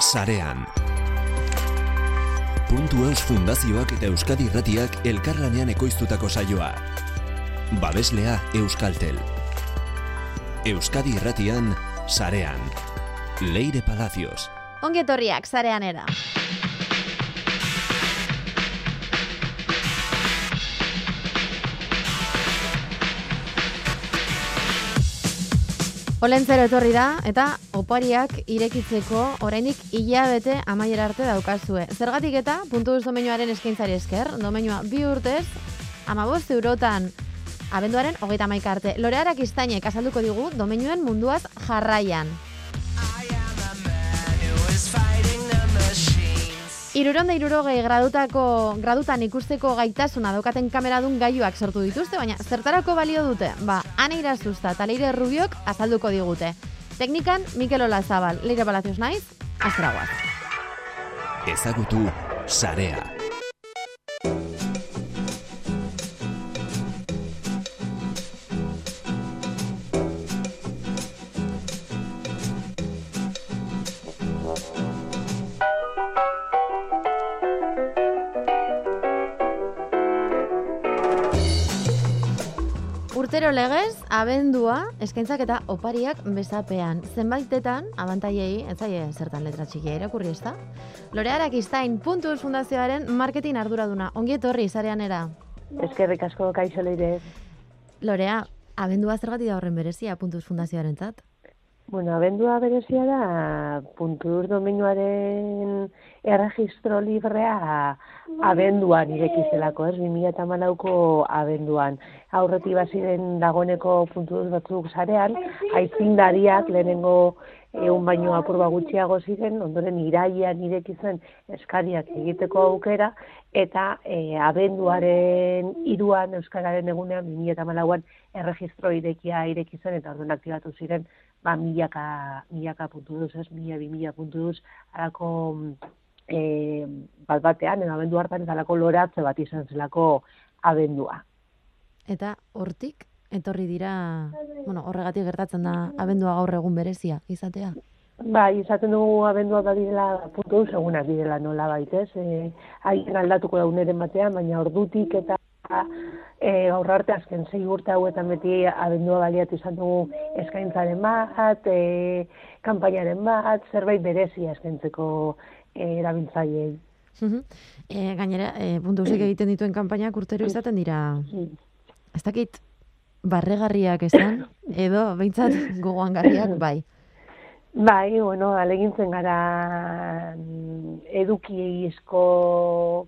sarean. Puntu Eus Fundazioak eta Euskadi Irratiak elkarlanean ekoiztutako saioa. Babeslea Euskaltel. Euskadi Irratian, sarean. Leire Palacios. Ongi etorriak, zarean era. Olentzero etorri da, eta opariak irekitzeko orainik hilabete amaiera arte daukazue. Zergatik eta, puntu domenioaren eskaintzari esker, domenioa bi urtez, amabost eurotan abenduaren hogeita maika arte. Lorearak iztainek azalduko digu domenioen munduaz jarraian. Iruronda irurogei gradutako, gradutan ikusteko gaitasuna daukaten kameradun gaiuak sortu dituzte, baina zertarako balio dute? Ba, ane irazuzta eta rubiok azalduko digute. Teknikan, Mikel Olazabal, leire balazioz naiz, azragoaz. Ezagutu, sarea. Abendua, eskaintzak eta opariak bezapean. Zenbaitetan, abantaiei, ez zaie zertan letra txikia irakurri ez da? Lorearak iztain, puntuz fundazioaren marketing arduraduna. Ongi etorri, zarean era. Eskerrik asko kaixo leire. Lorea, abendua zergatik da horren berezia puntuz fundazioaren zat? Bueno, abendua berezia da puntur domenioaren erregistro librea abenduan irekizelako, ez? 2008ko abenduan. Aurreti baziren dagoeneko puntur batzuk zarean, aitzindariak lehenengo egun baino apurba gutxiago ziren, ondoren iraian irekizen eskariak egiteko aukera, eta e, abenduaren iruan, Euskararen egunean, 2008an erregistro irekia irekizen, eta orduan aktibatu ziren ba, milaka, milaka puntu duz, ez, mila, bi mila puntu duz, harako e, bat batean, edo abendu hartan, eta alako loratze bat izan zelako abendua. Eta hortik, etorri dira, bueno, horregatik gertatzen da abendua gaur egun berezia, izatea? Ba, izaten dugu abendua badirela puntu duz, egunak direla nola baitez, e, haien aldatuko dauneren batean, baina ordutik eta e, gaur arte azken zei urte hauetan beti abendua baliatu izan dugu eskaintzaren bat, e, kanpainaren bat, zerbait berezia eskaintzeko e, erabiltzaileei. e, gainera, e, puntu egiten dituen kanpainak urtero izaten dira, ez dakit, barregarriak esan, edo behintzat gogoan garriak, bai. Bai, bueno, alegintzen gara mm, edukiezko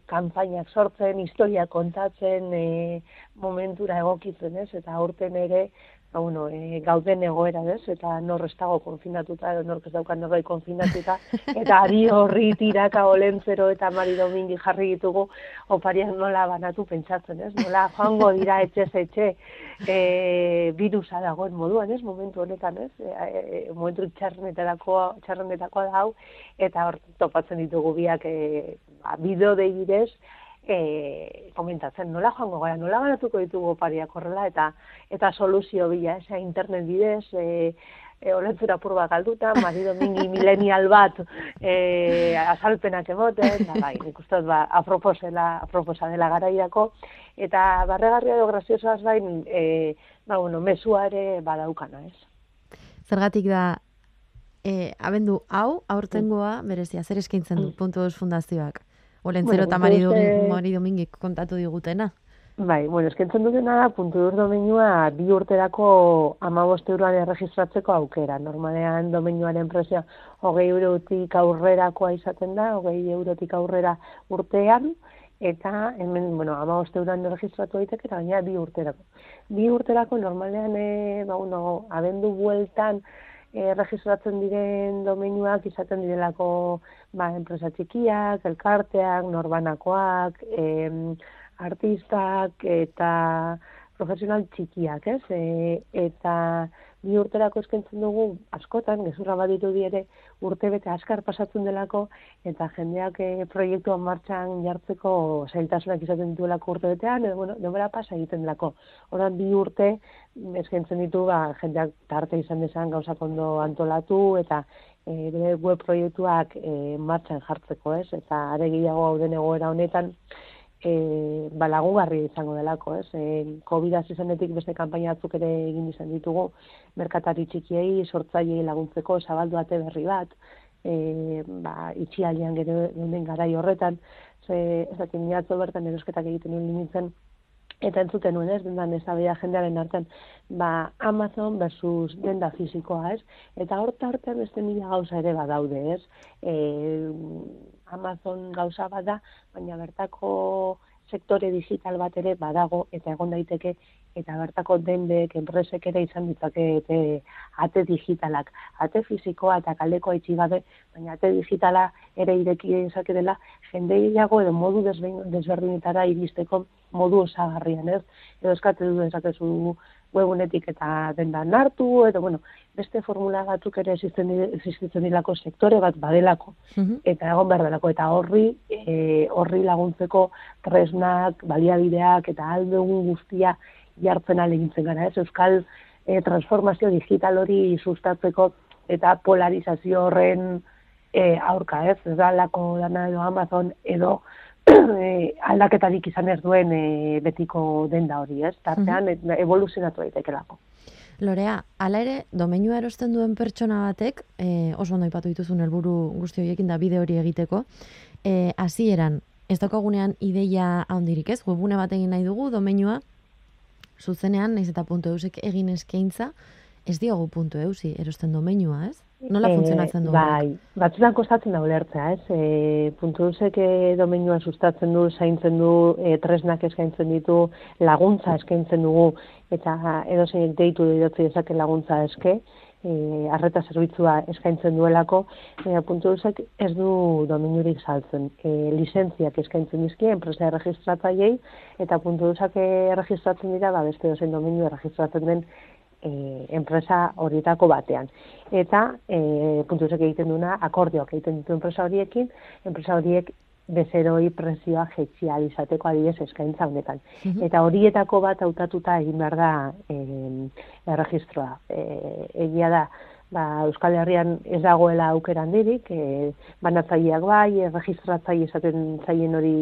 kanpainak sortzen, historia kontatzen, e, momentura egokitzen, ez? Eta aurten ere, ba, bueno, e, gauden egoera, ez? Eta nor ez dago konfinatuta, edo nork ez daukan norbait konfinatuta, eta ari horri tiraka olentzero eta mari domingi jarri ditugu, opariak nola banatu pentsatzen, ez? Nola joango dira etxe etxe e, virusa dagoen moduan, ez? Momentu honetan, ez? E, e, momentu txarrenetarako, txarrenetako da hau, eta hor topatzen ditugu biak e, ba, bideo degirez, e, komentatzen, nola joango gara, nola banatuko ditugu opariak horrela, eta eta soluzio bila, esa internet bidez, e, e, olentzura purba galduta, Mari Domingi milenial bat e, azalpenak emoten, da, bai, nik uste ba, aproposela, aproposa dela garaiako, eta barregarria edo graziosoaz bain, e, ba, bueno, mesuare badaukana, ez? Zergatik da, e, abendu hau, aurtengoa, berezia, zer eskaintzen du, puntu fundazioak? Olentzero eta bueno, mari, mari domingik kontatu digutena. Bai, bueno, eskentzen dutena da, puntu dur domenua bi urterako amabost euroan erregistratzeko aukera. Normalean domenuaren prezioa hogei eurotik aurrerakoa izaten da, hogei eurotik aurrera urtean, eta hemen, bueno, amabost euroan erregistratu daiteke eta baina bi urterako. Bi urterako normalean, e, ba, uno, abendu bueltan, e, registratzen diren domenuak izaten direlako ba, enpresa txikiak, elkarteak, norbanakoak, e, artistak eta profesional txikiak, ez? E, eta bi urterako eskentzen dugu askotan, gezurra baditu ere urte bete askar pasatzen delako, eta jendeak e, proiektuan martxan jartzeko zailtasunak izaten dituelako urte betean, edo, bueno, denbora pasa egiten delako. Horan bi urte eskentzen ditu, ba, jendeak tarte izan desan gauzak ondo antolatu, eta e, bere web proiektuak e, martxan jartzeko, ez? Eta are gehiago hau den egoera honetan, e, ba, lagungarri izango delako, ez? E, COVID hasi zenetik beste kanpaina batzuk ere egin izan ditugu, merkatari txikiei, sortzaileei laguntzeko, zabaldu ate berri bat, e, ba, itxialian gero den garai horretan, ze, ez dakit, bertan erosketak egiten nuen nintzen, eta entzuten nuen, ez, dendan ez jendearen artean, ba, Amazon versus denda fizikoa, ez, eta horta artean beste mila gauza ere badaude, ez, e, Amazon gauza bada, baina bertako sektore digital bat ere badago, eta egon daiteke, eta bertako dendek, enpresek ere izan ditzake ate digitalak, ate fizikoa eta kaldeko itxi gabe, baina ate digitala ere ireki izake dela, jende edo modu desberdinetara iristeko modu osagarrian, ez? Edo eskate du dezakezu webunetik eta denda nartu, edo, bueno, beste formula batzuk ere existitzen dilako sektore bat badelako, mhm. eta egon behar delako, eta horri, e, horri laguntzeko tresnak, baliabideak, eta aldegun guztia jartzen alegintzen gara, ez? Euskal e, transformazio digital hori sustatzeko, eta polarizazio horren e, aurka, ez? Ez da lako dana edo Amazon, edo aldaketarik izan ez duen e, betiko denda hori, ez? Tartean, mm -hmm. evoluzionatu daitekelako. Lorea, ala ere, domeinua erosten duen pertsona batek, e, oso ondo ipatu dituzun helburu guzti horiekin da bide hori egiteko, e, hasieran ez daukagunean ideia handirik ez, webune bat egin nahi dugu, domeinua, zuzenean, naiz eta puntu eusek egin eskaintza, ez diogu puntu eusi erosten domeinua, ez? Nola e, funtzionatzen du? Bai, batzutan kostatzen da ulertzea, ez? E, puntu duzek domenua sustatzen du, zaintzen du, e, tresnak eskaintzen ditu, laguntza eskaintzen dugu, eta edo zein deitu didotzi ezake laguntza eske, e, arreta zerbitzua eskaintzen duelako, e, puntu duzek ez du domenurik saltzen. E, licentziak eskaintzen dizki, enpresa erregistratzaiei, eta puntu duzak erregistratzen dira, ba, beste dozen domenu erregistratzen den e, enpresa horietako batean. Eta e, puntuzek egiten duna, akordioak egiten ditu enpresa horiekin, enpresa horiek bezeroi presioa jetxia izateko adibes eskaintza honetan. Mhm. Eta horietako bat hautatuta egin behar da e, erregistroa. E, egia da, ba, Euskal Herrian ez dagoela aukeran dirik, e, banatzaileak bai, erregistratzaile izaten zaien hori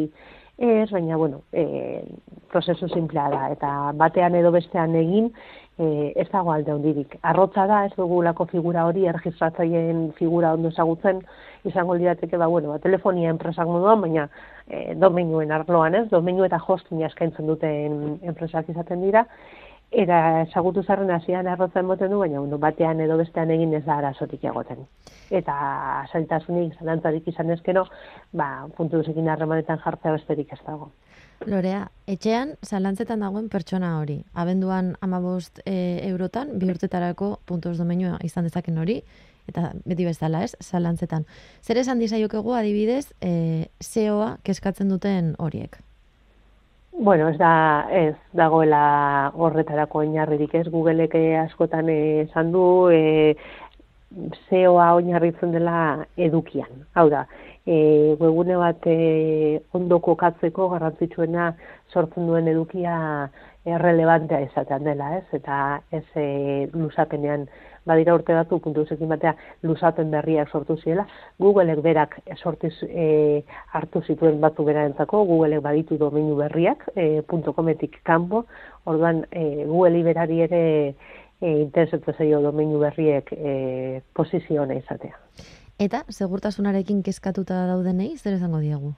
ez, baina, bueno, e, prozesu simplea da, eta batean edo bestean egin, e, ez dago alde hondirik. Arrotza da, ez dugulako figura hori, erregistratzaileen figura ondo ezagutzen, izango lirateke, ba, bueno, ba, telefonia enpresak moduan, baina e, domenuen arloan, ez, domenu eta hosting eskaintzen duten enpresak izaten dira, era ezagutu zarren hasian arrotza emoten du, baina bueno, batean edo bestean egin ez da arazotik egoten. Eta zaitasunik, zalantzarik izan ezkero, ba, puntu duzekin harremanetan jartzea besterik ez dago. Lorea, etxean zalantzetan dagoen pertsona hori. Abenduan amabost e, eurotan, bi urtetarako puntos domenua izan dezaken hori, eta beti bezala ez, zalantzetan. Zer esan dizaiokegu adibidez, e, SEOa keskatzen duten horiek? Bueno, ez da, ez dagoela horretarako oinarririk ez, Googleek askotan esan du, e, SEOa oinarritzen dela edukian. Hau da, e, webune bat e, ondo kokatzeko garrantzitsuena sortzen duen edukia errelevantea izatean dela, ez? Eta ez e, lusapenean badira urte batu puntu zekin batea lusapen berriak sortu ziela, Googleek berak sortiz e, hartu zituen batu berarentzako, Googleek baditu domeinu berriak, e, .cometik kanpo, orduan e, Google berari ere e, interesetu zaio domeinu berriek e, posizione izatea. Eta, segurtasunarekin kezkatuta daudenei, zer esango diegu?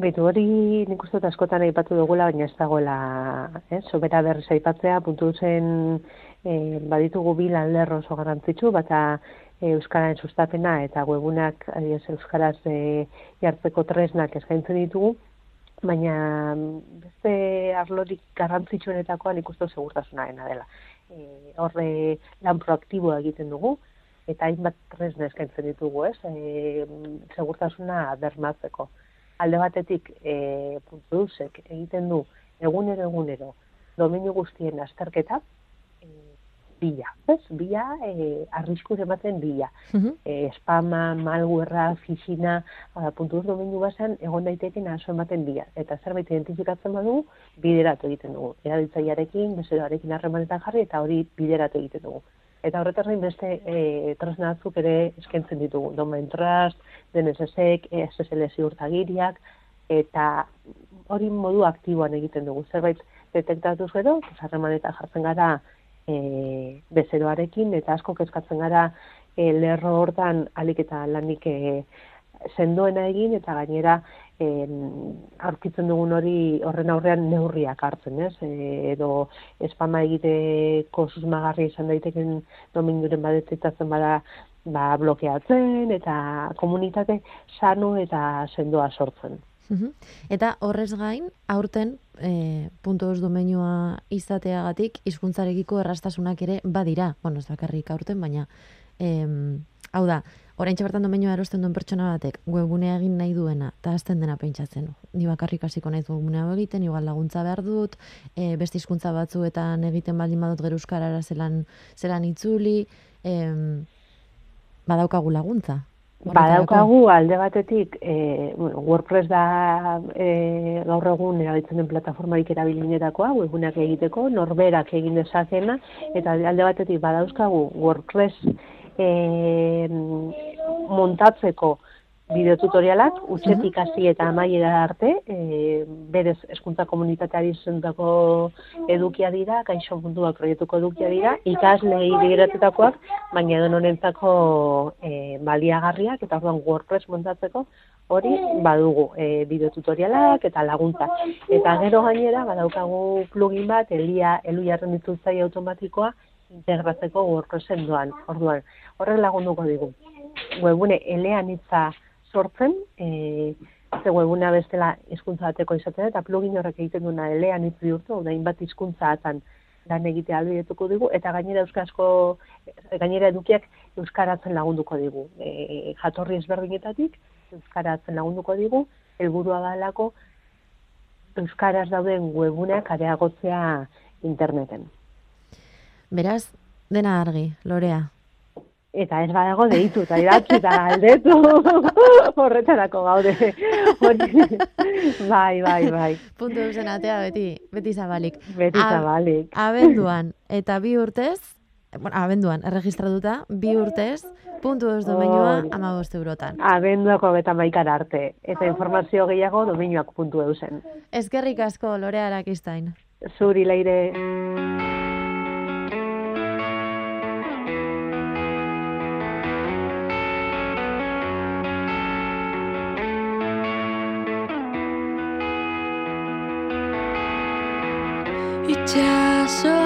Betu hori nik uste askotan aipatu dugula, baina ez dagoela, eh? sobera berriz aipatzea, puntu zen eh, baditugu bil alderro oso garantzitsu, bata eh, Euskararen sustapena eta webunak adiez, Euskaraz eh, jartzeko tresnak eskaintzen ditugu, baina beste arlorik garrantzitsuenetakoa nik uste segurtasunaren dela. Eh, horre lan proaktiboa egiten dugu, eta hainbat tresna eskaintzen ditugu, ez? E, segurtasuna bermatzeko. Alde batetik, e, puntuuzek egiten du egunero egunero domenio guztien azterketa, e, bila, ez? Bila, e, arrisku ematen bila. Uh e, spama, malguerra, fisina, puntuz domenio bazen, egon daiteke aso ematen bila. Eta zerbait identifikatzen badu, bideratu egiten dugu. Erabiltzailearekin, bezeroarekin harremanetan jarri, eta hori bideratu egiten dugu Eta horretaz gain beste e, tresna ere eskaintzen ditugu. Domain Trust, DNSSek, SSL ziurtagiriak, eta hori modu aktiboan egiten dugu. Zerbait detektatuz gero, harremanetan jartzen gara e, bezeroarekin, eta asko kezkatzen gara e, lerro hortan alik eta lanik e, sendoena egin, eta gainera en, aurkitzen dugun hori horren aurrean neurriak hartzen, ez? E, edo espama egiteko susmagarri izan daiteken dominguren badetetatzen bada ba, blokeatzen eta komunitate sano eta sendoa sortzen. Eta horrez gain, aurten, e, punto os domeinua izateagatik, hizkuntzarekiko errastasunak ere badira. Bueno, ez bakarrik aurten, baina, em, hau da, orain bertan domeinua erosten duen pertsona batek, webunea egin nahi duena, eta azten dena pentsatzen. Ni bakarrik hasiko nahi webunea egiten, igual laguntza behar dut, e, beste hizkuntza batzuetan egiten baldin badut gero euskarara zelan, zelan itzuli, em, badaukagu laguntza. Badaukagu alde batetik e, WordPress da e, gaur egun erabiltzen den plataformarik erabilinetakoa, webunak egiteko, norberak egin dezakena, eta alde batetik badauzkagu WordPress e, montatzeko bideotutorialak, utxetik hasi eta amaiera arte, e, berez eskuntza komunitateari zentako edukia dira, kaixo munduak proiektuko edukia dira, ikasle bideratetakoak, baina edo honentzako e, baliagarriak eta orduan WordPress montatzeko hori badugu e, bideotutorialak eta laguntza. Eta gero gainera, badaukagu plugin bat, elia, elu jarren dituzai automatikoa, integratzeko WordPressen doan. Orduan, horrek lagunduko digu. Webune elean itza sortzen, e, ze webuna bestela hizkuntza bateko izatea eta plugin horrek egiten duena elean hitz bihurtu, da bat hizkuntza atan lan egite albidetuko digu eta gainera euskarazko gainera edukiak euskaratzen lagunduko digu. E, jatorri ezberdinetatik euskaratzen lagunduko digu, helburua dalako euskaraz dauden webunak areagotzea interneten. Beraz, dena argi, Lorea, eta ez badago deitu, eta idatzi eta galdetu horretarako gaude. bai, bai, bai. Puntu zen atea beti, beti zabalik. Beti zabalik. abenduan, eta bi urtez, bueno, abenduan, erregistratuta, bi urtez, puntu ez domeinua, ama eurotan. Abenduako beta maikar arte, eta informazio gehiago domeinuak puntu eusen. Ezkerrik asko, Lorea Arakistain. Zuri, leire. 枷锁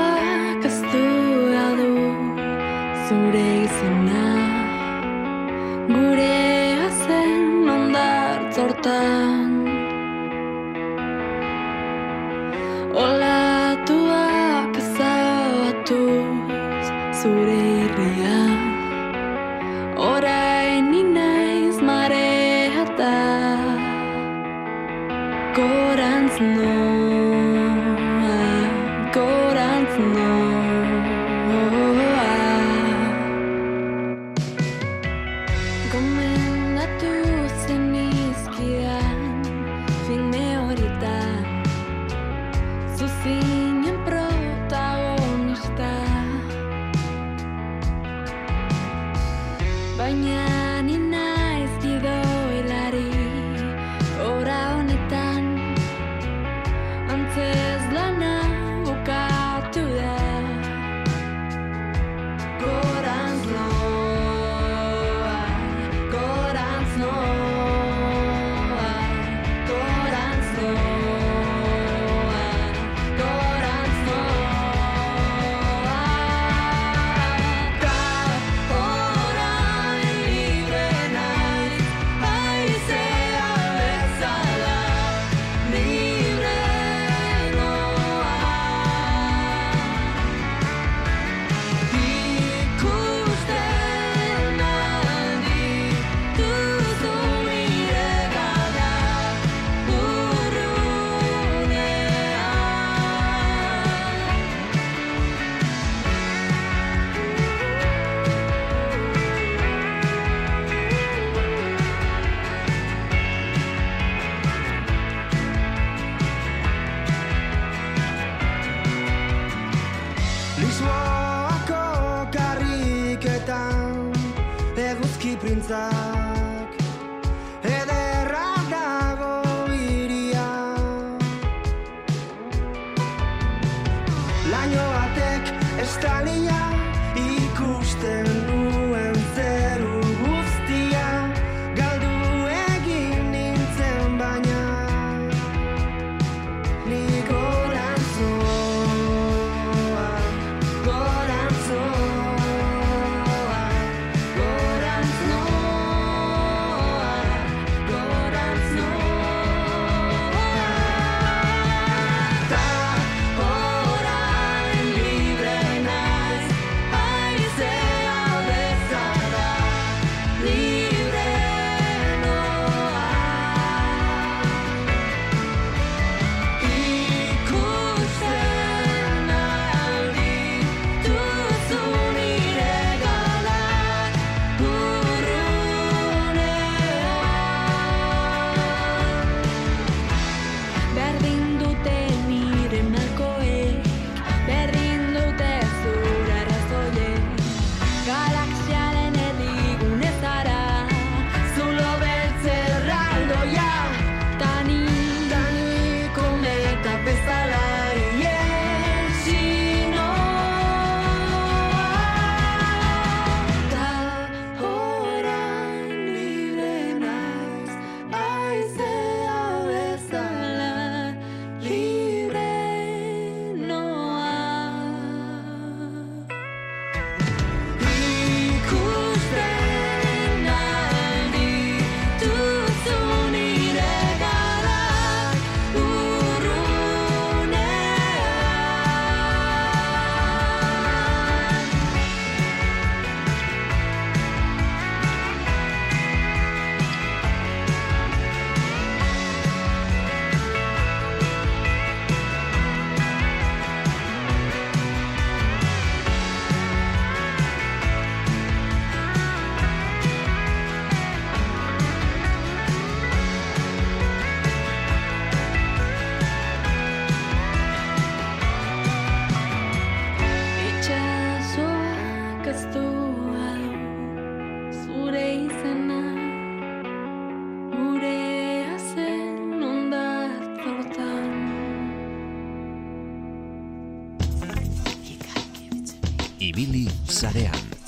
Ibili sarean.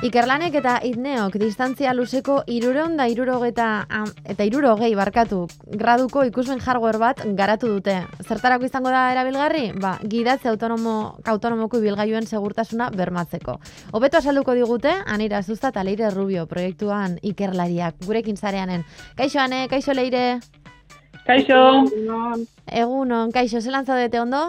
Ikerlanek eta Itneok distantzia luzeko irureun da irurogeta eta irurogei barkatu graduko ikusmen hardware bat garatu dute. Zertarako izango da erabilgarri? Ba, gidatze autonomo, autonomoko ibilgailuen segurtasuna bermatzeko. Hobeto azalduko digute, anira zuzta eta leire rubio proiektuan ikerlariak gurekin zareanen. Kaixo, ane, kaixo leire, Kaixo, egunon, kaixo, zelan zaudete ondo?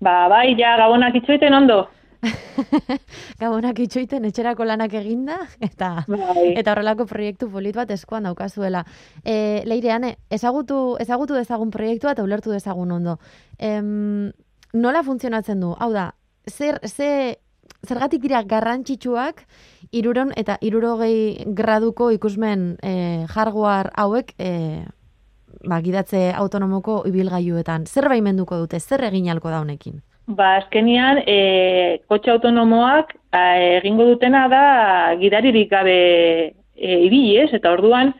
ba, bai, ja, gabonak itxoiten ondo. Gabonak itxoiten etxerako lanak eginda, eta Bai. eta horrelako proiektu polit bat eskuan daukazuela. E, Leireane, ezagutu, ezagutu dezagun proiektua eta ulertu dezagun ondo. Em, nola funtzionatzen du? Hau da, zer, ze, zergatik dira garrantzitsuak iruron eta irurogei graduko ikusmen e, hardware hauek e, ba, gidatze autonomoko ibilgailuetan. Zer baimenduko dute, zer egin halko da honekin? Ba, azkenian, e, kotxe autonomoak a, egingo dutena da gidaririk gabe e, ibili, ez? Eta orduan,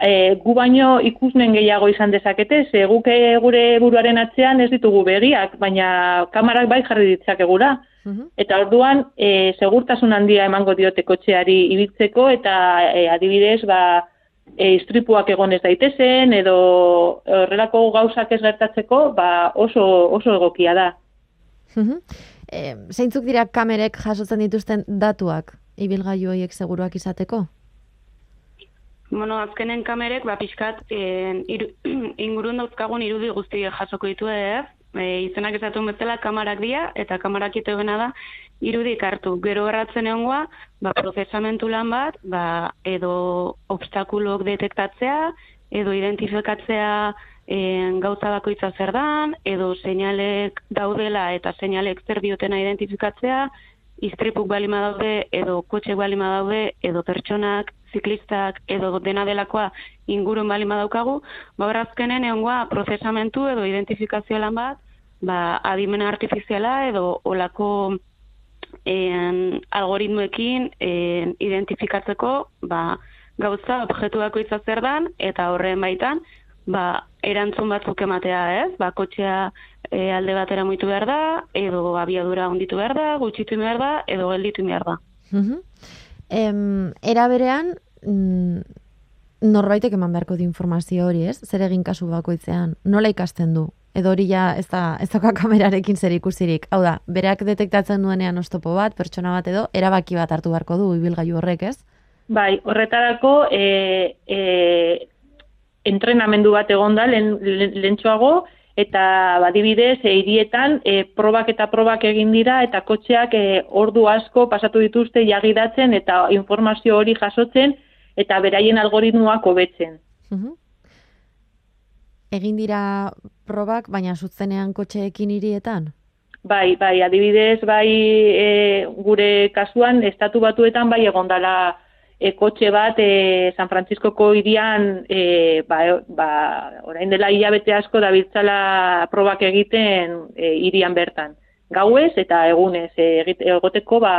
e, gu baino ikusmen gehiago izan dezakete, ze guk e, gure buruaren atzean ez ditugu begiak, baina kamarak bai jarri ditzakegura. Mhm. Eta orduan, e, segurtasun handia emango diote kotxeari ibiltzeko, eta e, adibidez, ba, e, istripuak egon ez daitezen, edo horrelako gauzak ez gertatzeko, ba, oso, oso egokia da. E, zeintzuk dira kamerek jasotzen dituzten datuak ibilgailu horiek seguruak izateko? Bueno, azkenen kamerek, ba, pixkat, en, iru, ingurun dauzkagun irudi guztiek jasoko ditu ez, e, izenak ezatun bezala kamarak dira, eta kamarak iteguena da, irudik hartu. Gero erratzen egongoa, ba, prozesamentu lan bat, ba, edo obstakulok detektatzea, edo identifikatzea en, gauza bakoitza zer dan, edo seinalek daudela eta seinalek zer diotena identifikatzea, istripuk balima daude, edo kotxek balima daude, edo pertsonak ziklistak edo dena delakoa ingurun bali badaukagu, ba azkenen egongoa prozesamentu edo identifikazio lan bat, ba adimena artifiziala edo olako en, algoritmoekin en, identifikatzeko ba, gauza objektu bakoitza zer dan, eta horren baitan ba, erantzun batzuk ematea, ez? Ba, kotxea e, alde batera muitu behar da, edo abiadura onditu behar da, gutxitu behar da, edo gelditu behar da. Em, era berean, mm, norbaitek eman beharko di informazio hori, ez? Zer egin kasu bakoitzean, nola ikasten du? Edo hori ja ez da, ez dauka kamerarekin zer ikusirik. Hau da, berak detektatzen duenean ostopo bat, pertsona bat edo, erabaki bat hartu beharko du ibilgailu horrek, ez? Bai, horretarako e, e, entrenamendu bat lehen, lehen- lehentxoago, eta badibidez, e, hirietan e, probak eta probak egin dira, eta kotxeak e, ordu asko pasatu dituzte jagidatzen eta informazio hori jasotzen, eta beraien algoritmoak hobetzen. Egin dira probak, baina zutzenean kotxeekin hirietan? Bai, bai, adibidez, bai e, gure kasuan, estatu batuetan bai egondala e, kotxe bat e, San Franciscoko hirian e, ba, ba, orain dela hilabete asko dabiltzala probak egiten e, hirian bertan. Gauez eta egunez e, egoteko ba,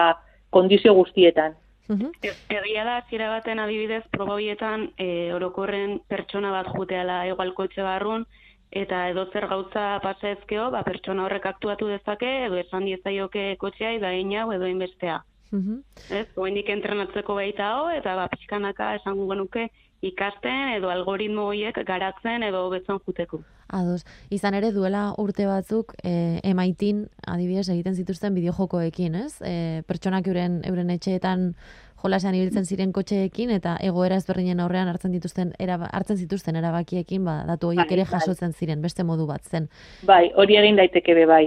kondizio guztietan. Mhm. E- Egia da, zira baten adibidez, proba horietan e, orokorren pertsona bat juteala igual kotxe barrun, eta edo zer gauza pasa ezkeo, ba, pertsona horrek aktuatu dezake, edo esan diezaioke kotxea, da hau edo inbestea. Ez, oraindik entrenatzeko baita hau, eta ba, pixkanaka esango genuke ikasten edo algoritmo horiek garatzen edo hobetzen juteko. Ados, izan ere duela urte batzuk e, emaitin adibidez egiten zituzten bideojokoekin, ez? E, pertsonak euren, euren etxeetan jolasean ibiltzen ziren kotxeekin eta egoera ezberdinen aurrean hartzen dituzten eraba, hartzen zituzten erabakiekin ba, datu horiek Bai, ere bai. jasotzen ziren beste modu bat zen. Bai, hori egin daiteke be bai.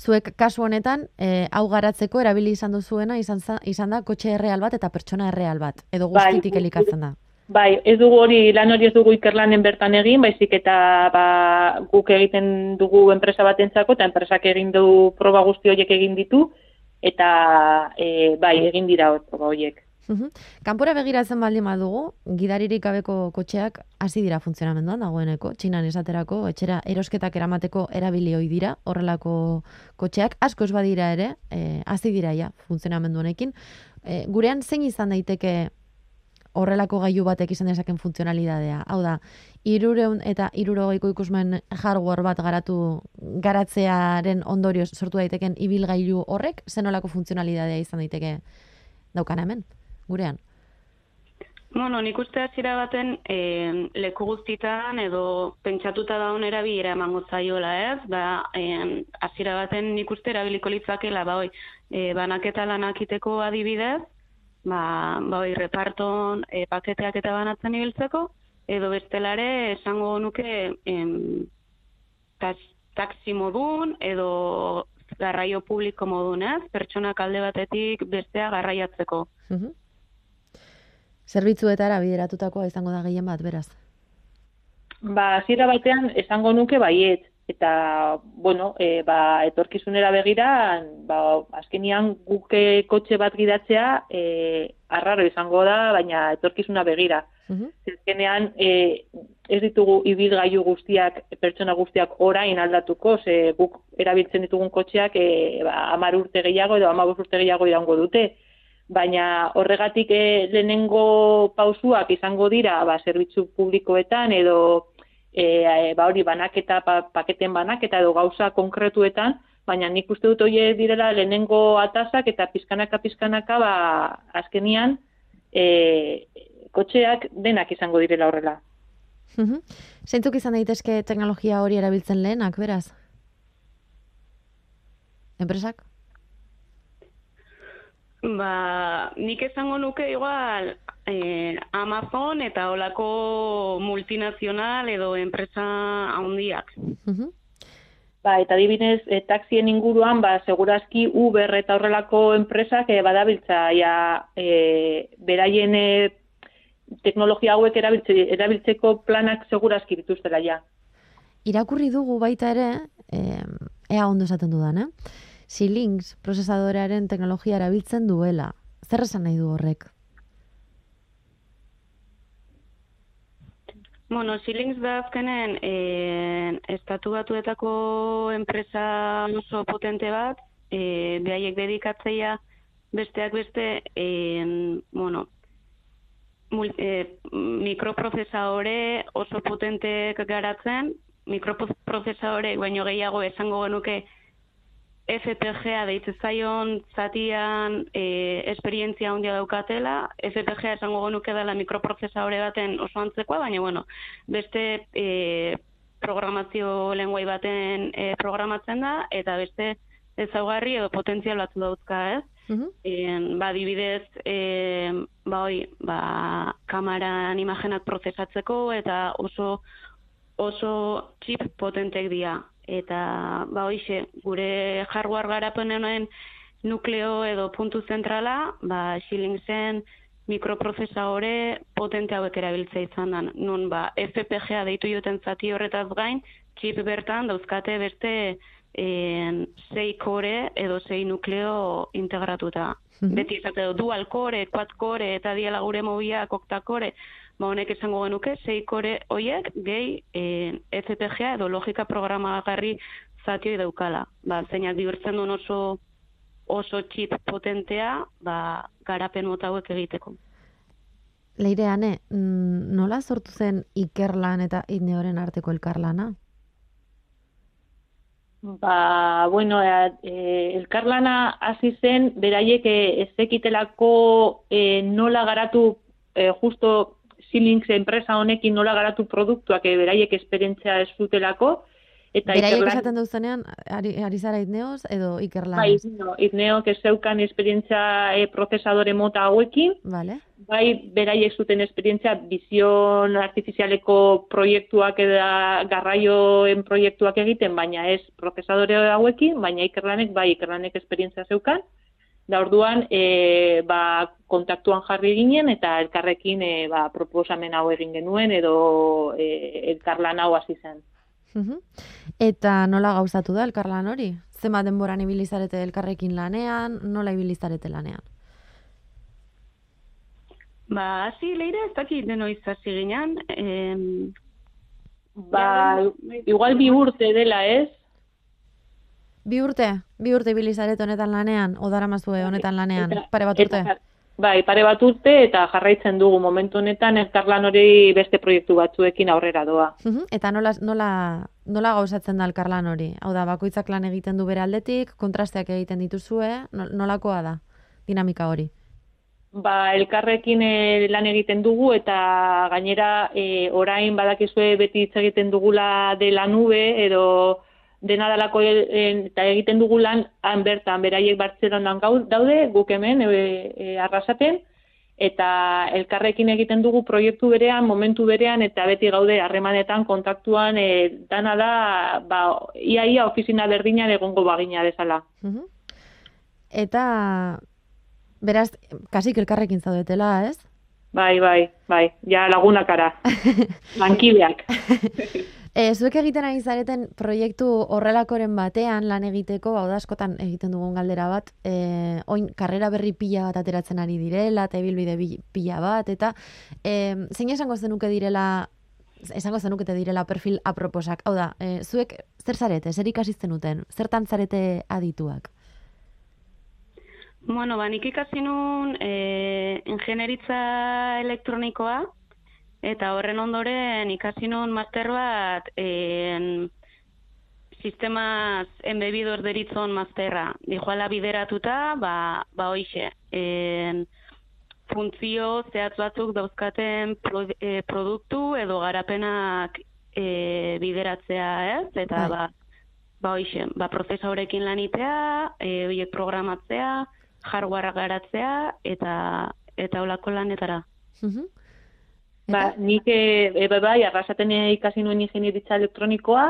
Zuek kasu honetan e, hau garatzeko erabili izan duzuena izan, za, izan da kotxe erreal bat eta pertsona erreal bat edo Bai, guztitik gu- elikatzen da. Bai, ez dugu hori, lan hori ez dugu ikerlanen bertan egin, baizik eta ba, guk egiten dugu enpresa batentzako eta enpresak egin du proba guzti horiek egin ditu, eta e, bai, egin dira proba horiek. Mhm. Kanpora begiratzen baldin badugu, gidaririk gabeko kotxeak hasi dira funtzionamenduan dagoeneko, txinan esaterako, etxera erosketak eramateko erabili ohi dira, horrelako kotxeak, asko ez badira ere, eh, hasi dira ja funtzionamendu honekin. Eh, gurean zein izan daiteke horrelako gailu batek izan dezaken funtzionalidadea. Hau da, irureun eta irurogeiko ikusmen hardware bat garatu garatzearen ondorioz sortu daiteken ibilgailu horrek, zenolako funtzionalidadea izan daiteke daukan hemen, gurean. Bueno, nik uste hasiera baten e, leku guztitan edo pentsatuta daun erabilera emango zaiola, ez? Ba, e, hasiera baten nik uste erabiliko litzakela, ba, oi, e, banaketa lanak iteko adibidez, ba, ba, oi, reparton e, paketeak eta banatzen ibiltzeko, edo bestelare esango nuke em, tas, taxi modun edo garraio publiko modun, ez? Pertsonak alde batetik bestea garraiatzeko. Mhm. Zerbitzuetara bideratutakoa izango da gehien bat, beraz. Ba, hasiera batean esango nuke baiet, eta, bueno, e, ba, etorkizunera begira, ba, azkenian guke kotxe bat gidatzea, e, arraro izango da, baina etorkizuna begira. Mhm. Azkenean, e, ez ditugu ibilgailu guztiak, pertsona guztiak orain aldatuko, ze guk erabiltzen ditugun kotxeak e, ba, amar urte gehiago edo amabos urte gehiago irango dute. Baina horregatik e, lehenengo pausuak izango dira ba, zerbitzu publikoetan edo e, ba, hori banaketa, pa, paketen banaketa edo gauza konkretuetan, baina nik uste dut horiek direla lehenengo atazak eta pizkanaka pizkanaka ba, azkenian e, kotxeak denak izango direla horrela. Zeintzuk izan daitezke teknologia hori erabiltzen lehenak, beraz? Enpresak? Ba, nik esango nuke igual eh, Amazon eta olako multinazional edo enpresa handiak. Ba, eta adibidez, e, taxien inguruan, ba, segurazki Uber eta horrelako enpresak e, badabiltza, ja, e, beraien e, teknologia hauek erabiltze, erabiltzeko planak segurazki dituztela, ja. Irakurri dugu baita ere, eh, ea ondo esaten dudan, eh? Xilinx prozesadorearen teknologia erabiltzen duela. Zer esan nahi du horrek? Bueno, Xilinx da azkenen e, estatu batuetako enpresa oso potente bat, e, behaiek dedikatzeia besteak beste, e, bueno, mul, e, mikroprozesore oso potentek garatzen, mikroprozesore baino gehiago esango genuke FPGA deitzen zaion zatian e, esperientzia handia daukatela, FPGA esango genuke dela mikroprozesore baten oso antzekoa, baina bueno, beste e, programazio lenguai baten e, programatzen da, eta beste ezaugarri edo potentzial batzu dauzka, ez? Mhm. En, ba, dibidez, e, ba, oi, ba, kamaran imagenak prozesatzeko eta oso oso chip potentek dira. Eta, ba, hoixe, gure hardware garapenen nukleo edo puntu zentrala, ba, Xilinxen mikroprozesore potente hauek erabiltzea izan da. Nun, ba, FPGA deitu joten zati horretaz gain, chip bertan dauzkate beste en, sei kore edo sei nukleo integratuta. Mhm. Beti izate du dual core, quad core eta diela gure mobiak oktakore, ba honek esango genuke sei kore hoiek gehi en, FPGA edo logika programagarri zatioi daukala. Ba, zeinak bihurtzen duen oso oso chip potentea, ba, garapen mota hauek egiteko. Leireane, mm, nola sortu zen Ikerlan eta Idneoren arteko elkarlana? Ba, bueno, e, e, elkarlana hasi zen, beraiek e, ez zekitelako e, nola garatu, e, justo Xilinx enpresa honekin nola garatu produktuak, e, beraiek esperientzia ez zutelako, eta Beraiek Ikerlan- esaten duzenean, ari, ari zara Idneoz edo Bai, Ikerlanez? no, Idneok ez zeukan esperientzia e, prozesadore mota hauekin, Vale. bai beraiek zuten esperientzia bizion artifizialeko proiektuak eta garraioen proiektuak egiten, baina ez prozesadore hauekin, baina ikerlanek bai ikerlanek esperientzia zeukan, da orduan e, ba, kontaktuan jarri ginen eta elkarrekin e, ba, proposamen hau egin genuen edo e, elkarlan hau hasi zen. Mhm. Eta nola gauzatu da elkarlan hori? Zenbat denboran ibili zarete elkarrekin lanean, nola ibili zarete lanean? Ba, hasi leire ez dakit denoiz hasi ginen, em, Ba, Ja, igual bi urte dela, ez? Bi urte? Bi urte ibili zarete honetan lanean? Odaramazue honetan lanean? Eta- Pare bat urte? eta- bai, pare bat urte eta jarraitzen dugu momentu honetan elkarlan hori beste proiektu batzuekin aurrera doa. Mhm. Eta nola, nola, nola gauzatzen da elkarlan hori? Hau da, bakoitzak lan egiten du bere aldetik, kontrasteak egiten dituzue, nol- nolakoa da dinamika hori? Ba, elkarrekin eh, lan egiten dugu eta gainera e, orain badakizue beti hitz egiten dugula de la nube edo dena dalako e, eta egiten dugu lan han bertan beraiek Bartzelonan daude guk hemen e, e, arrasaten eta elkarrekin egiten dugu proiektu berean, momentu berean eta beti gaude harremanetan kontaktuan e, dana da ba iaia ofizina berdinan egongo bagina bezala. Mhm. Eta, beraz, kasik elkarrekin zaudetela, ez? Bai, bai, bai, ja lagunakara. Lankideak. E, zuek egiten ari zareten proiektu horrelakoren batean lan egiteko, hau da askotan egiten dugun galdera bat, e, oin karrera berri pila bat ateratzen ari direla, eta ibilbide bi- pila bat, eta e, zein esango zenuke direla, esango zenukete direla perfil aproposak, hau da, e, zuek zer zarete, zer ikasizten duten, zertan zarete adituak? Bueno, ba, nik ikasi nun e, ingenieritza elektronikoa, eta horren ondoren ikasi nun master bat en, sistemas embebidos deritzon masterra. Dijoala bideratuta, ba, ba hoixe, en, funtzio zehatz batzuk dauzkaten pro, e, produktu edo garapenak e, bideratzea, ez? Eta Bai. ba, ba hoixe, ba prozesorekin lanitea, e, horiek programatzea, hardware garatzea eta eta olako lanetara. Mhm. Ba, nik e, e, bai, arrasaten ikasi nuen ingenieritza elektronikoa,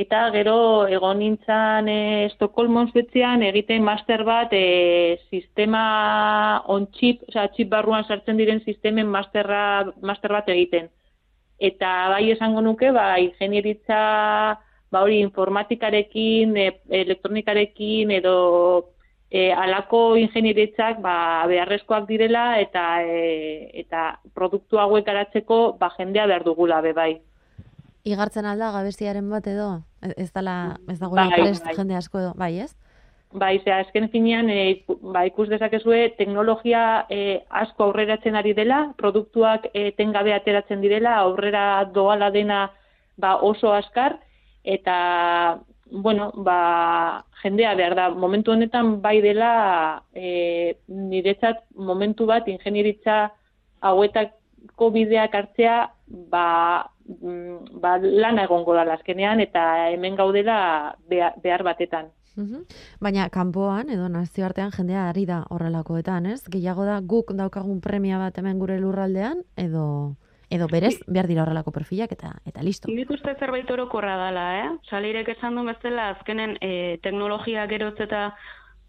eta gero egon nintzen e, Estokolmon zuetzean egiten master bat e, sistema on chip, osea chip barruan sartzen diren sistemen masterra, master bat egiten. Eta bai esango nuke, ba, ingenieritza ba hori informatikarekin, e, elektronikarekin edo e, alako ingenieritzak ba, beharrezkoak direla eta e, eta produktu hauek garatzeko ba, jendea behar dugula be bai. Igartzen alda gabestiaren bat edo? Ez- Ez dala, ez dagoela Bai, prest bai. jende asko edo, bai ez? Bai, ze azken finean e, ba, ikus dezakezue teknologia e, asko aurreratzen ari dela, produktuak e, tengabe ateratzen direla, aurrera doala dena ba, oso askar, eta bueno, ba, jendea behar da, momentu honetan bai dela e, niretzat momentu bat ingenieritza hauetako bideak hartzea ba, mm, ba, lana egongo da azkenean eta hemen gaudela behar, behar batetan. Mhm. Baina kanpoan edo nazioartean jendea ari da horrelakoetan, ez? Gehiago da guk daukagun premia bat hemen gure lurraldean edo edo berez behar dira horrelako perfilak eta eta listo. Nik uste zerbait orokorra dela, eh? Salirek esan duen bezala, azkenen e, teknologia geroz eta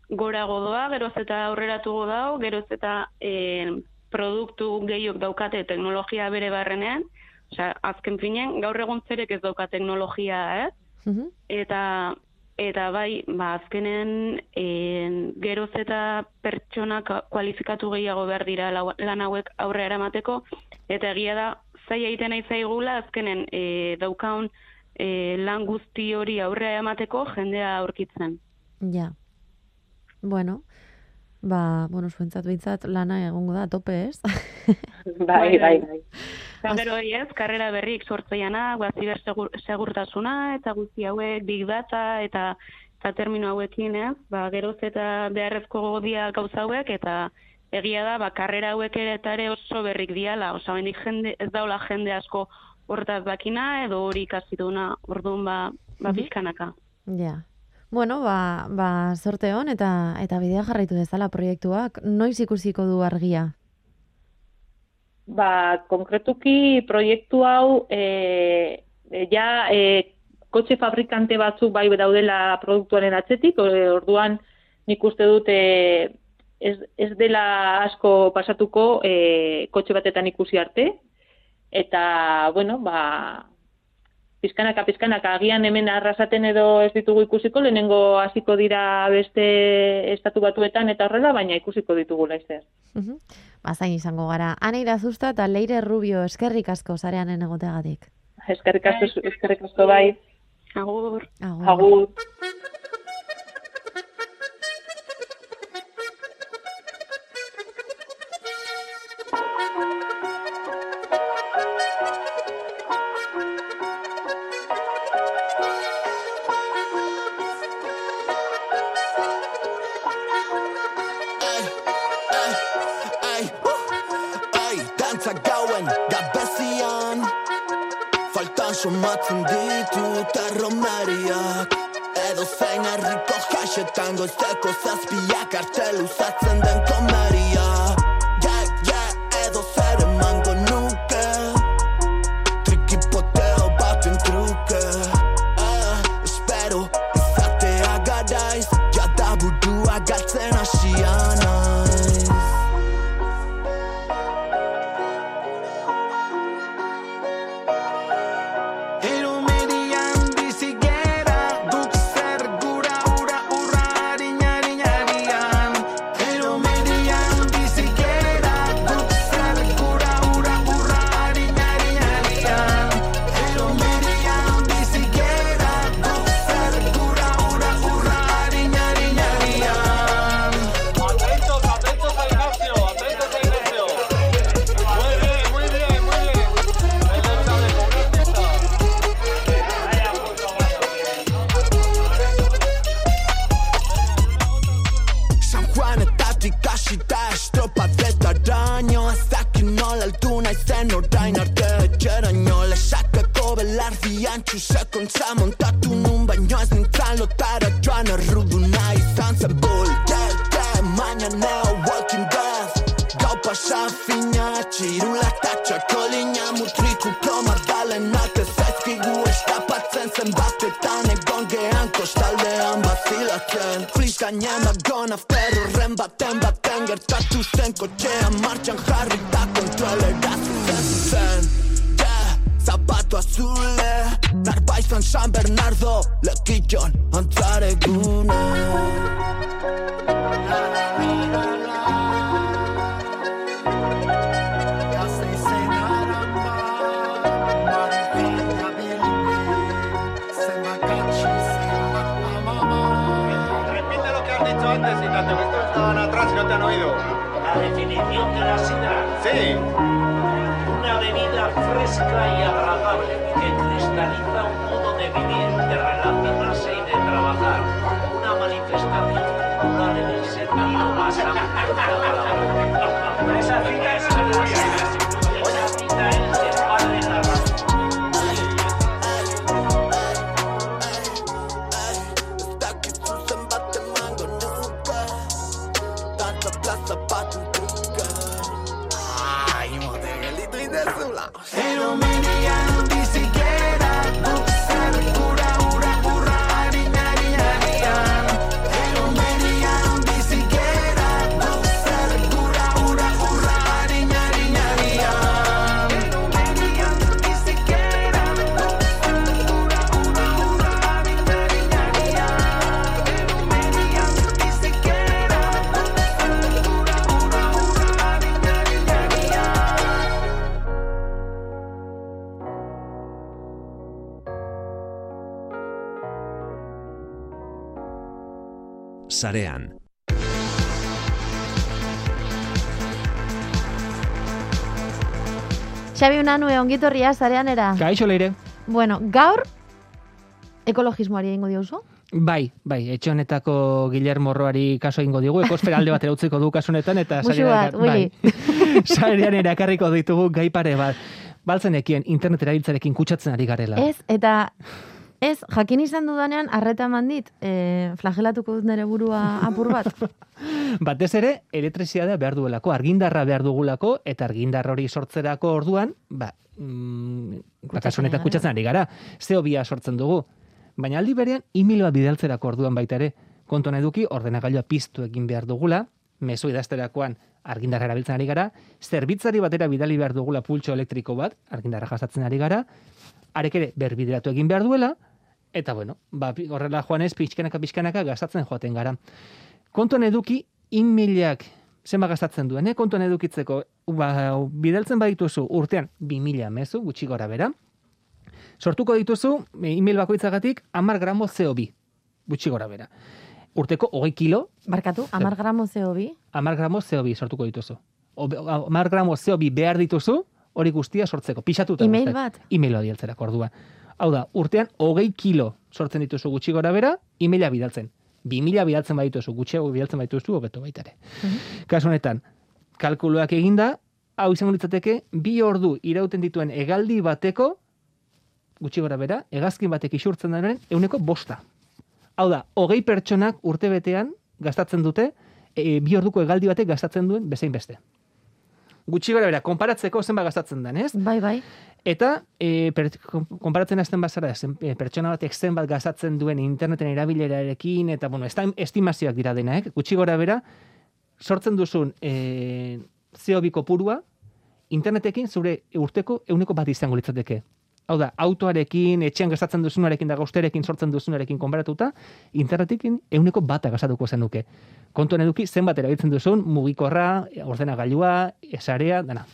gorago doa, geroz eta aurreratugo dao, geroz eta e, produktu gehiok daukate teknologia bere barrenean, Osea, azken finen, gaur egun zerek ez dauka teknologia, eh? Mhm. Eta eta bai, ba, azkenen en, geroz eta pertsonak kualifikatu gehiago behar dira lan hauek aurre eramateko, eta egia da, zai egiten nahi zaigula, azkenen e, daukaun e, lan guzti hori aurre eramateko jendea aurkitzen. Ja. Bueno, ba, bueno, zuentzat behintzat lana egongo da, tope, ez? Bai, bai, bai. Eta gero hori ez, karrera berrik sortzeiana, ba, zibersegurtasuna eta guzti hauek, big data eta eta termino hauekin, ez? Ba, geroz eta beharrezko dia gauza hauek eta egia da, ba, karrera hauek ere eta ere oso berrik diala, osa bendik jende, ez daula jende asko hortaz bakina edo hori ikasi duna, orduan ba, ba Mhm. pixkanaka. Ja. Bueno, ba, ba sorte hon eta eta bidea jarraitu dezala proiektuak. Noiz ikusiko du argia? Ba, konkretuki proiektu hau e, ja e, kotxe fabrikante batzuk bai daudela produktuaren atzetik, orduan nik uste dut e, ez, ez dela asko pasatuko e, kotxe batetan ikusi arte, eta, bueno, ba, pizkanaka, pizkanaka, agian hemen arrasaten edo ez ditugu ikusiko, lehenengo hasiko dira beste estatu batuetan eta horrela, baina ikusiko ditugu laizzer. Mhm. Ba, zain izango gara. Aneira Zusta eta Leire Rubio eskerrik asko zareanen egoteagatik. Eskerrik asko, eskerrik asko bai. Agur. Agur. Agur. tango z tego saspija kartelu Sad senden komari espérate, que estos estaban atrás y no te han oído. La definición de la sidra. Sí. Una bebida fresca y agradable que cristaliza un modo de vivir, de relacionarse y de trabajar. Una manifestación cultural en el sentido más amplio de la palabra. Esa cita es Xabi Unanue, ongitorria, zareanera. Kaixo leire. Bueno, gaur, ekologismoari egingo diozu? Bai, bai, etxe honetako Guillermo Roari kaso egingo digu, ekosfera alde batera utziko du kasu honetan, eta sarean- bat, bai, sarean erakarriko ditugu gai pare bat. Baltzenekien internet erabiltzarekin kutsatzen ari garela. Ez, eta ez, jakin izan dudanean, arreta eman dit, e, flagelatuko dut nere burua apur bat. Batez ere, elektrizitatea behar duelako, argindarra behar dugulako, eta argindar hori sortzerako orduan, ba, mm, ba, honetan ari kutsatzen ari gara. Zeo bia sortzen dugu. Baina aldi berean, emaila bidaltzerako orduan baita ere, kontuan eduki, ordenagailua piztu egin behar dugula, mezu idazterakoan argindarra erabiltzen ari gara, zerbitzari batera bidali behar dugula pultxo elektriko bat, argindarra jasatzen ari gara, arek ere berbideratu egin behar duela, eta bueno, ba, horrela joanez, pixkanaka pixkanaka gastatzen joaten gara. Kontuan eduki, inmilak zenba gastatzen duen, eh? kontuan edukitzeko, ba, bidaltzen badituzu urtean 2000 mezu, gutxi gora bera, sortuko dituzu, e, email bakoitzagatik, 10 gramo CO2, gutxi gora bera. Urteko hogei kilo, Barkatu, amar gramo CO2, 10 gramo CO2 sortuko dituzu. O, 10 gramo CO2 behar dituzu, hori guztia sortzeko, pixatuta. Email bat? Emaila bidaltzerako ordua. Hau da, urtean hogei kilo sortzen dituzu gutxi gora bera, emaila bidaltzen. 2000 bidaltzen badituzu, gutxiago bidaltzen badituzu, hobeto baita ere. Kasu honetan, kalkuluak eginda, hau izango litzateke, bi ordu irauten dituen hegaldi bateko, gutxi gora bera, hegazkin batek isurtzen denaren, euneko bosta. Hau da, hogei pertsonak urtebetean gastatzen dute, e, bi orduko hegaldi batek gastatzen duen bezain beste. Gutxi gora bera, konparatzeko zenba gastatzen den, ez? bai, bai. Eta e, per, kon- konparatzen hasten bazara, zen, e, pertsona batek zenbat gastatzen duen interneten erabilerarekin, eta bueno, estimazioak dira denak, gutxi gora bera, sortzen duzun e, CO2 kopurua, internetekin zure urteko euneko bat izango litzateke. Hau da, autoarekin, etxean gastatzen duzunarekin da gausterekin sortzen duzunarekin konparatuta, internetekin euneko bata gastatuko zenuke. Kontuan eduki zenbat erabiltzen duzun, mugikorra, ordenagailua, esarea, dana.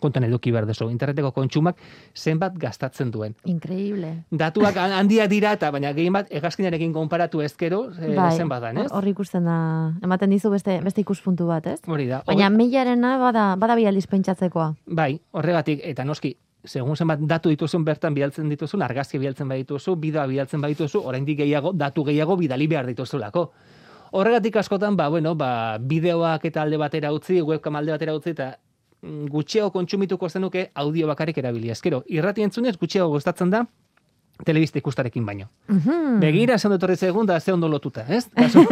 Kontuan eduki behar duzu. Interneteko kontsumak zenbat gastatzen duen. Increíble. Datuak handiak dira eta baina gehien bat hegazkinarekin konparatu ezkero e, bai, zenbat dan, ez? hor ikusten da, ematen dizu beste, beste ikuspuntu bat, ez? Hori da. Baina Hogei- milarena bada, bada bializ pentsatzekoa. Bai, horregatik, eta noski, segun zenbat datu dituzun bertan bidaltzen dituzun, argazki bidaltzen badituzu, bideoa bidaltzen badituzu, oraindik gehiago, datu gehiago bidali behar dituzulako. Horregatik askotan, ba, bueno, ba, bideoak eta alde batera utzi, webcam alde batera utzi, eta mm, gutxiago kontsumituko zenuke audio bakarrik erabili. Ezkero, irrati entzunez gutxiago gustatzen da, telebista ikustarekin baino. Mhm. Begira, ze ondo etorri zaigun da, ze ondo lotuta, ez? Kasu-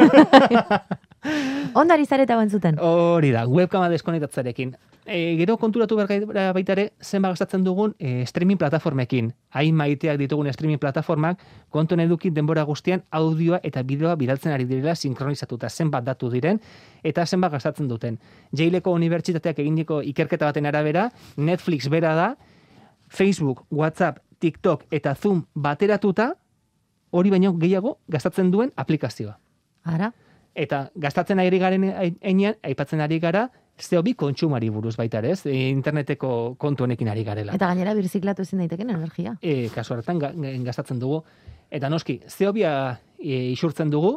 Ondari zareta entzuten. Hori da, webkama deskonektatzarekin. E, gero konturatu gai- baita ere, zenba gastatzen dugun e, streaming plataformekin. Hain maiteak ditugun streaming plataformak, kontuan eduki denbora guztian audioa eta bideoa bidaltzen ari direla sinkronizatuta zenbat datu diren eta zenbat gastatzen duten. Jaileko unibertsitateak eginiko ikerketa baten arabera, Netflix bera da, Facebook, WhatsApp, TikTok eta Zoom bateratuta, hori baino gehiago gastatzen duen aplikazioa. Ara, Eta gastatzen ari garen heinean, aipatzen ari gara, CO2 kontsumari buruz baita ere, ez? E, interneteko kontu honekin ari garela. eta gainera birziklatu ezin daiteken energia. E, kasu hartan ga, ga- gastatzen dugu. Eta noski, CO2 e, isurtzen dugu,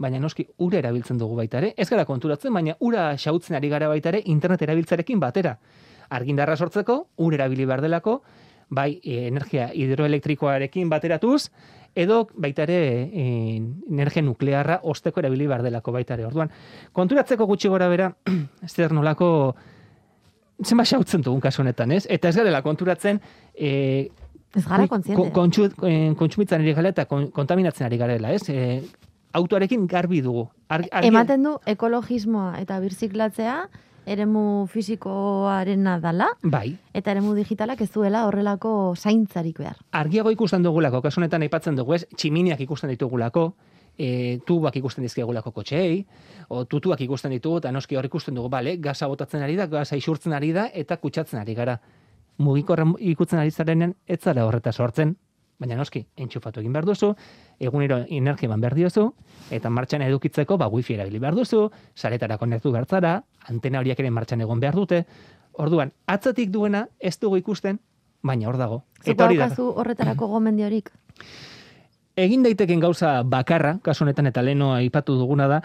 baina noski ura erabiltzen dugu baita ere. Ez gara konturatzen, baina ura xautzen ari gara baita ere internet erabiltzarekin batera. Argindarra sortzeko, ura erabili behar delako, bai e, energia hidroelektrikoarekin bateratuz, edo baita ere e, energia nuklearra osteko erabili behar delako baita ere. Orduan, konturatzeko gutxi gora bera, zer nolako zenbat xautzen dugun kasu honetan, ez? Eta ez garela konturatzen e, Ez gara Ko- kontziente. eh, kontsumitzen ari gara eta kon- kontaminatzen ari garela, ez? E, autoarekin garbi dugu. Ar, argi- Ematen du ekologismoa eta birziklatzea eremu fisikoarena dala, Bai, eta eremu digitalak ez duela horrelako zaintzarik behar. argiago ikusten dugulako, kasu honetan aipatzen dugu, ez? Tximiniak ikusten ditugulako, e, tubak ikusten dizkiegulako kotxeei, o tutuak ikusten ditugu, eta noski hor ikusten dugu, bale, gaza botatzen ari da, gaza isurtzen ari da, eta kutsatzen ari gara. Mugikorra ikutzen ari zarenean, ez zara horreta sortzen, baina noski, entxufatu egin behar duzu, egunero energia eman behar diozu, eta martxan edukitzeko, ba, wifi erabili behar duzu, saretara konektu behar zara, antena horiek ere martxan egon behar dute, orduan, atzatik duena ez dugu ikusten, baina hor dago. Zuko Eta hori da. horretarako gomendiorik? Egin daiteken gauza bakarra, kasu honetan eta leno aipatu duguna da,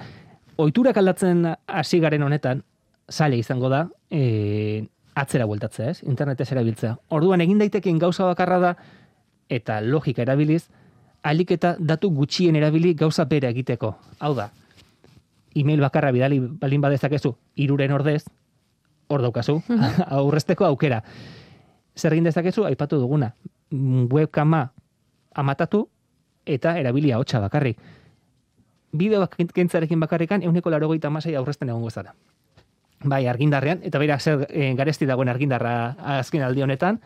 ohiturak aldatzen hasi garen honetan, zaila izango da, e, atzera bueltatzea, ez? Internetez erabiltzea. Orduan egin daiteken gauza bakarra da, eta logika erabiliz, alik eta datu gutxien erabili gauza bera egiteko. Hau da, email bakarra bidali balin badezakezu, iruren ordez, hor daukazu, aurrezteko aukera. Zer egin dezakezu, aipatu duguna, webkama amatatu, eta erabilia hotxa bakarrik. Bideo kentzarekin bakarrikan euneko laro goita amasei aurrezten egongo zara. Bai, argindarrean, eta beira zer e, garesti dagoen argindarra azken aldi honetan,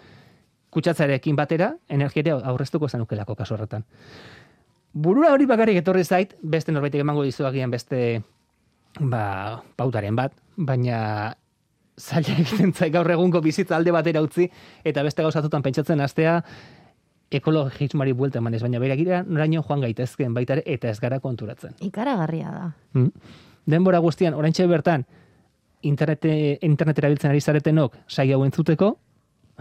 kutsatzarekin batera, energiare aurreztuko zanukelako kasu horretan. Burura hori bakarrik etorri zait, beste norbaitek emango dizu agian beste ba, pautaren bat, baina zaila egiten zait gaur egungo bizitza alde batera utzi, eta beste gauzatutan pentsatzen astea, ekologismoari buelta emanez, baina beragira noraino joan gaitezken baita eta ez gara konturatzen. Ikaragarria da. Mm. Denbora guztian, oraintxe bertan, internet, internet erabiltzen ari zaretenok saio hau entzuteko,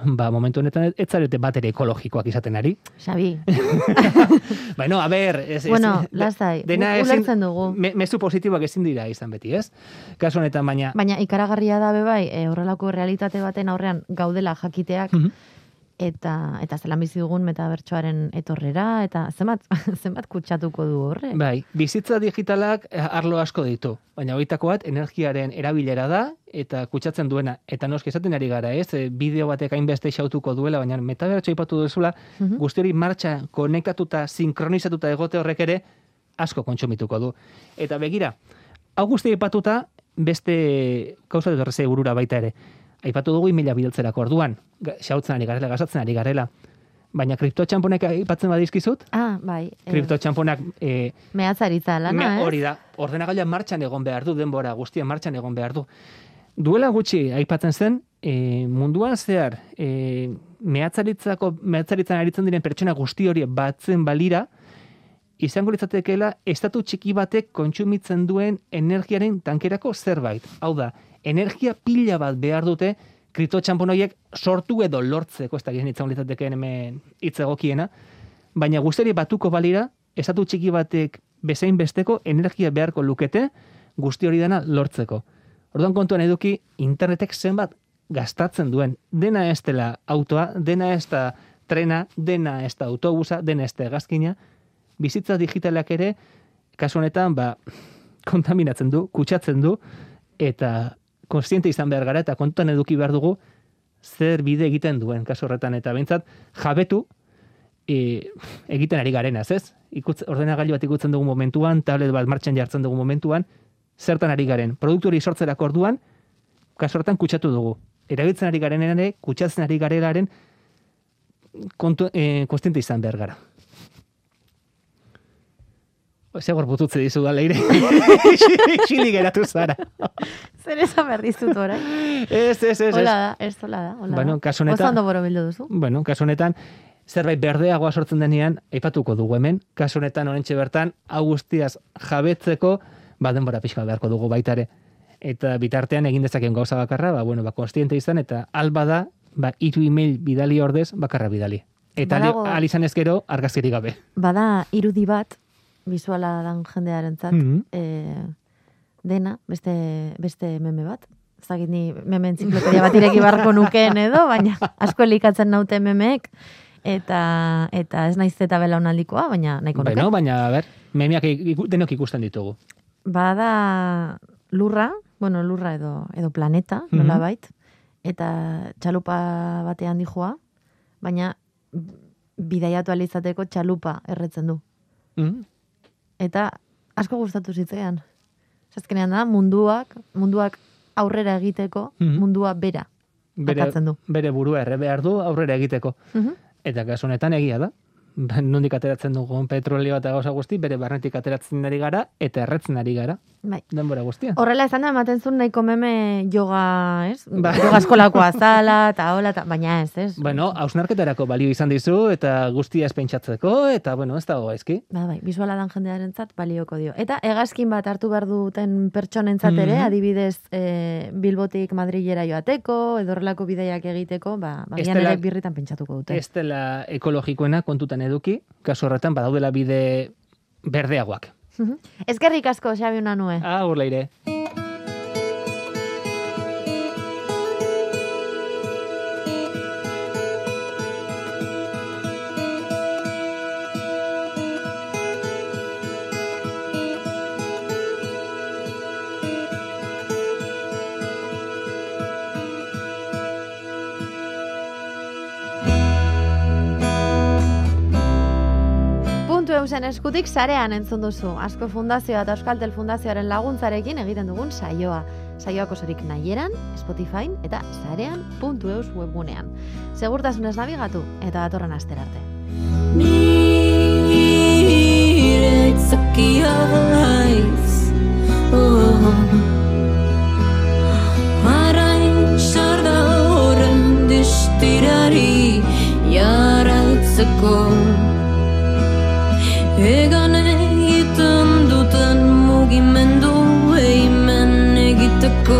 ba, momentu honetan ez zarete bat ere ekologikoak izaten ari. Xabi, Bueno, a ber, ez, ez, bueno, de- lastai, dena ezin, ulertzen dugu. me, mezu positiboak ezin dira izan beti, ez? Kasu honetan, baina, Baina ikaragarria da be bai, e, horrelako realitate baten aurrean gaudela jakiteak, Mhm. Eta eta zelan bizi dugun metabertsoaren etorrera, eta zenbat, zenbat kutsatuko du horre. Bai, bizitza digitalak eh, arlo asko ditu, baina horietako bat energiaren erabilera da eta kutsatzen duena. Eta noski esaten ari gara, ez? E, bideo batek hainbeste xautuko duela, baina metabertso aipatu duzula, Mhm. guzti hori martxa konektatuta, sinkronizatuta egote horrek ere asko kontsumituko du. Eta begira, hau guzti aipatuta beste kauza dut burura baita ere. Aipatu dugu emaila bidaltzerako orduan, xautzen ari garela, gasatzen ari garela. Baina kriptotxamponek aipatzen badizkizut, Ah, bai. e, kriptotxamponak e, mehatzaritza lana, Me-? Hori da, ordenagailua martxan egon behar du, denbora guztien martxan egon behar du. Duela gutxi aipatzen zen, e, munduan zehar, e, mehatzaritzako, mehatzaritzan aritzen diren pertsona guzti hori batzen balira, izango litzatekeela estatu txiki batek kontsumitzen duen energiaren tankerako zerbait. Hau da, energia pila bat behar dute kriptotxampon horiek sortu edo lortzeko, ez da gizien izango litzatekeen hemen hitz egokiena, baina guzteri batuko balira, estatu txiki batek bezain besteko energia beharko lukete guzti hori dena lortzeko. Orduan kontuan eduki internetek zenbat gastatzen duen. Dena ez dela autoa, dena ez da trena, dena ez da autobusa, dena ez da hegazkina. Bizitza digitalak ere, kasu honetan, ba, kontaminatzen du, kutsatzen du, eta konstiente izan behar gara, eta kontuan eduki behar dugu, zer bide egiten duen, kasu horretan, eta behintzat, jabetu, e, egiten ari garenaz, ez? Ikutz, ordenagailu bat ikutzen dugu momentuan, tablet bat martxan jartzen dugu momentuan, zertan ari garen. Produktu hori sortzerako orduan, kasu horretan kutsatu dugu. Erabiltzen ari garen ere, kutsatzen ari garelaren kontu, e, konstiente izan behar gara. Zegor bututze dizu da leire. Xili geratu zara. Zer esan behar dizut orain. Ez, ez, ez. Hola da, ez hola da. Hola Bueno, kasu honetan- Oso ondo borobildu duzu. Bueno, kasu honetan, zerbait berdeagoa sortzen denean, aipatuko dugu hemen, kasu honetan orentxe bertan, hau guztiaz jabetzeko, ba denbora pixka beharko dugu baita ere. Eta bitartean egin dezakeen gauza bakarra, ba, bueno, ba, konstiente izan, eta alba da, ba, iru email bidali ordez, bakarra bidali. Eta Badago- al izan ezkero, argazkirik gabe. Bada irudi bat, visuala dan jendearentzat Mhm. eh, dena, beste, beste meme bat. Zagit ni meme entziklopedia bat ireki barko nukeen edo, baina asko elikatzen naute memeek, eta eta ez naiz eta belaunaldikoa, baina nahiko nuke. Bueno, baina, a ber, memeak iku- denok ikusten ditugu. Bada lurra, bueno, lurra edo, edo planeta, Mhm. nolabait, eta txalupa batean dijoa, baina bidaiatu alizateko txalupa erretzen du. Mm. Eta asko gustatu zitzaidan. Azkenean da, munduak, munduak aurrera egiteko, Mhm. mundua bera. Bere, du. bere burua erre behar du aurrera egiteko. Mhm. Eta kasu honetan egia da. Ba, Nondik ateratzen dugun petrolio eta gauza guzti, bere barnetik ateratzen ari gara, eta erretzen ari gara. Bai. Denbora guztia. Horrela esan da, ematen zuen nahiko meme yoga, ez? Ba. Yoga eskolakoa zala, eta hola, eta, baina ez, ez? Bueno, hausnarketarako balio izan dizu, eta guztia ez pentsatzeko, eta, bueno, ez dago gaizki. Ba, bai, visuala dan jendearentzat balioko dio. Eta hegazkin bat hartu behar duten pertsonentzat ere, Mhm. adibidez, e, Bilbotik Madrilera joateko, edo horrelako bideiak egiteko, ba, ba dela- ere birritan pentsatuko dute. Ez dela ekologikoena kontutan eduki, kasu horretan badaudela bide berdeagoak. Ezkerrik asko, Xabi Unanue. Ah, urleire. Eusen eskutik sarean entzun duzu. Asko Fundazioa eta Euskaltel Fundazioaren laguntzarekin egiten dugun saioa. Saioak osorik nahieran, Spotify eta sarean puntu eus webgunean. Segurtasunez nabigatu eta datorren aster arte. Itzakiaiz oh. Arain sarda horren distirari jarraitzeko Egan egiten duten mugimendu eimen egiteko